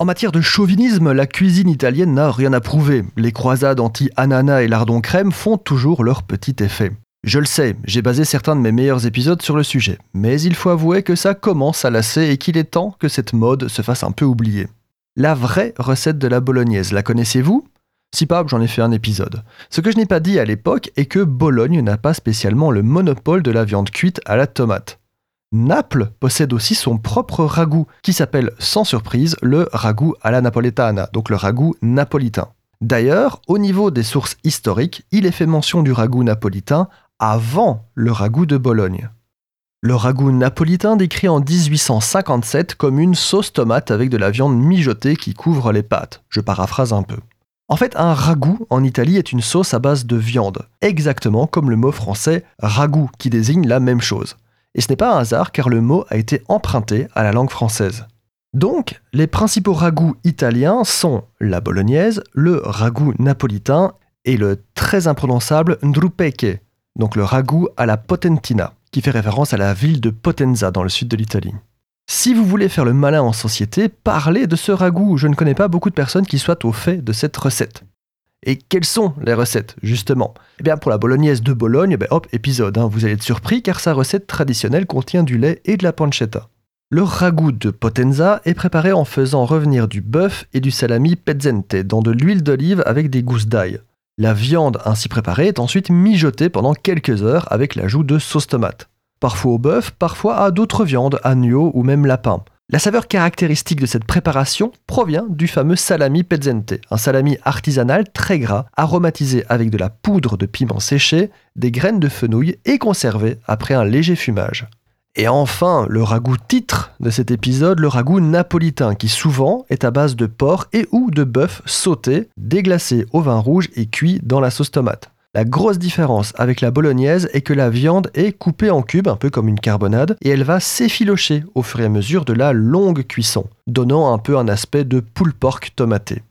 En matière de chauvinisme, la cuisine italienne n'a rien à prouver. Les croisades anti-ananas et lardon crème font toujours leur petit effet. Je le sais, j'ai basé certains de mes meilleurs épisodes sur le sujet, mais il faut avouer que ça commence à lasser et qu'il est temps que cette mode se fasse un peu oublier. La vraie recette de la bolognaise, la connaissez-vous? Si pas, j'en ai fait un épisode. Ce que je n'ai pas dit à l'époque est que Bologne n'a pas spécialement le monopole de la viande cuite à la tomate. Naples possède aussi son propre ragoût, qui s'appelle sans surprise le ragoût à la napoletana, donc le ragoût napolitain. D'ailleurs, au niveau des sources historiques, il est fait mention du ragoût napolitain avant le ragoût de Bologne. Le ragoût napolitain décrit en 1857 comme une sauce tomate avec de la viande mijotée qui couvre les pâtes. Je paraphrase un peu. En fait, un ragoût en Italie est une sauce à base de viande, exactement comme le mot français ragoût qui désigne la même chose. Et ce n'est pas un hasard car le mot a été emprunté à la langue française. Donc, les principaux ragoûts italiens sont la bolognaise, le ragoût napolitain et le très imprononçable ndrupeke, donc le ragoût à la potentina, qui fait référence à la ville de Potenza dans le sud de l'Italie. Si vous voulez faire le malin en société, parlez de ce ragoût. Je ne connais pas beaucoup de personnes qui soient au fait de cette recette. Et quelles sont les recettes, justement? Eh bien, pour la bolognaise de Bologne, ben hop, épisode, hein, vous allez être surpris car sa recette traditionnelle contient du lait et de la pancetta. Le ragoût de Potenza est préparé en faisant revenir du bœuf et du salami pezzente dans de l'huile d'olive avec des gousses d'ail. La viande ainsi préparée est ensuite mijotée pendant quelques heures avec l'ajout de sauce tomate. Parfois au bœuf, parfois à d'autres viandes, agneau ou même lapin. La saveur caractéristique de cette préparation provient du fameux salami pezzente, un salami artisanal très gras, aromatisé avec de la poudre de piment séché, des graines de fenouil et conservé après un léger fumage. Et enfin, le ragoût titre de cet épisode, le ragoût napolitain, qui souvent est à base de porc et ou de bœuf sauté, déglacé au vin rouge et cuit dans la sauce tomate. La grosse différence avec la bolognaise est que la viande est coupée en cubes, un peu comme une carbonade, et elle va s'effilocher au fur et à mesure de la longue cuisson, donnant un peu un aspect de poule porc tomaté.